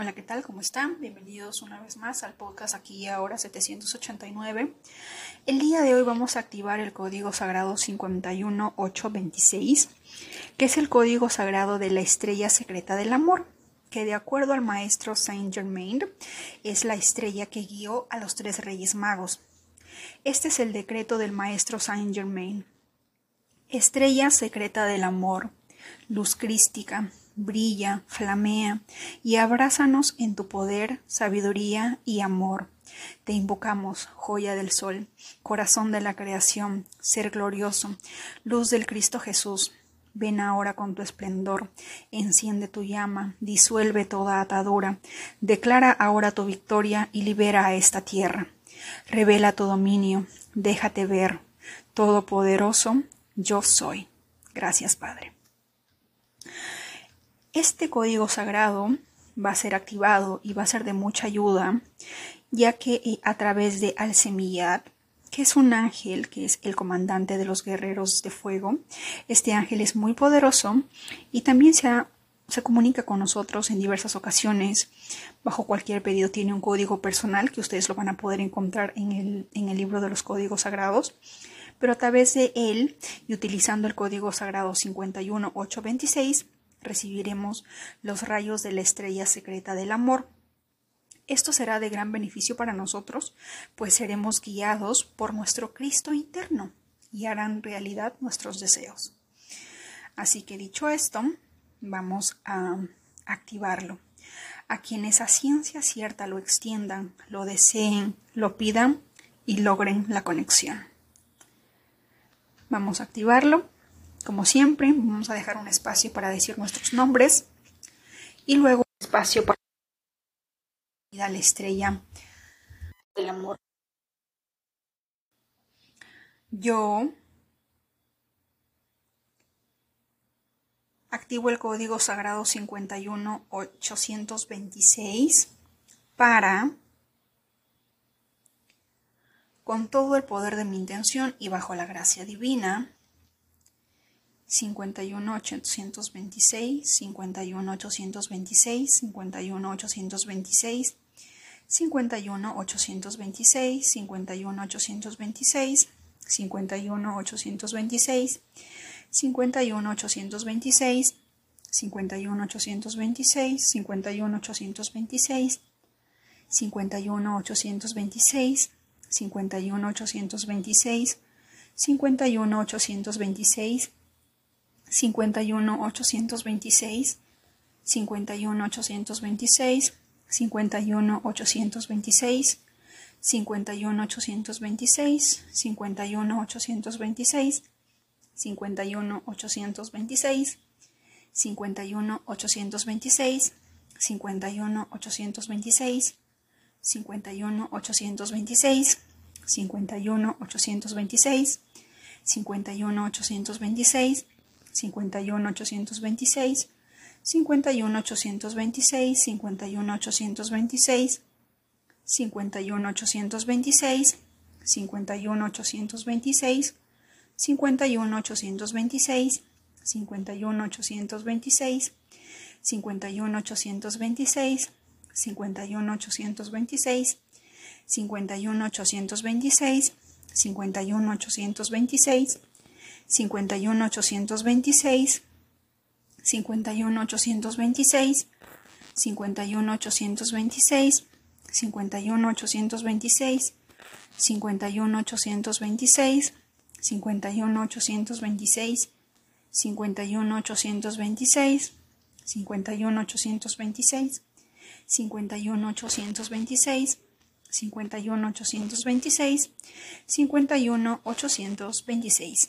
Hola, ¿qué tal? ¿Cómo están? Bienvenidos una vez más al podcast aquí ahora 789. El día de hoy vamos a activar el código sagrado 51826, que es el código sagrado de la estrella secreta del amor, que de acuerdo al maestro Saint Germain es la estrella que guió a los tres reyes magos. Este es el decreto del maestro Saint Germain. Estrella secreta del amor, luz crística, brilla, flamea, y abrázanos en tu poder, sabiduría y amor. Te invocamos, joya del sol, corazón de la creación, ser glorioso, luz del Cristo Jesús. Ven ahora con tu esplendor, enciende tu llama, disuelve toda atadura, declara ahora tu victoria y libera a esta tierra. Revela tu dominio, déjate ver, todopoderoso, yo soy. Gracias, Padre. Este código sagrado va a ser activado y va a ser de mucha ayuda, ya que eh, a través de Al-Semiyat, que es un ángel, que es el comandante de los guerreros de fuego, este ángel es muy poderoso y también se, se comunica con nosotros en diversas ocasiones. Bajo cualquier pedido tiene un código personal que ustedes lo van a poder encontrar en el, en el libro de los códigos sagrados pero a través de él y utilizando el código sagrado 51826 recibiremos los rayos de la estrella secreta del amor. Esto será de gran beneficio para nosotros, pues seremos guiados por nuestro Cristo interno y harán realidad nuestros deseos. Así que dicho esto, vamos a activarlo. A quienes a ciencia cierta lo extiendan, lo deseen, lo pidan y logren la conexión. Vamos a activarlo. Como siempre, vamos a dejar un espacio para decir nuestros nombres y luego un espacio para la estrella del amor. Yo activo el código sagrado 51826 para con todo el poder de mi intención y bajo la gracia divina 51 826, 51 826, 51 826, 51 826, 51 826, 51 826, 51 826, 51 826, 51 826, 51 826, 51 826, 51 826, 51 826, 51 826, 51 826, 51 826, 51 826, 51 826, 51 826, 51 826, 51 826, 51 826, 51 826, 51 826, 51 826, 51 826, 51 826, 51 826,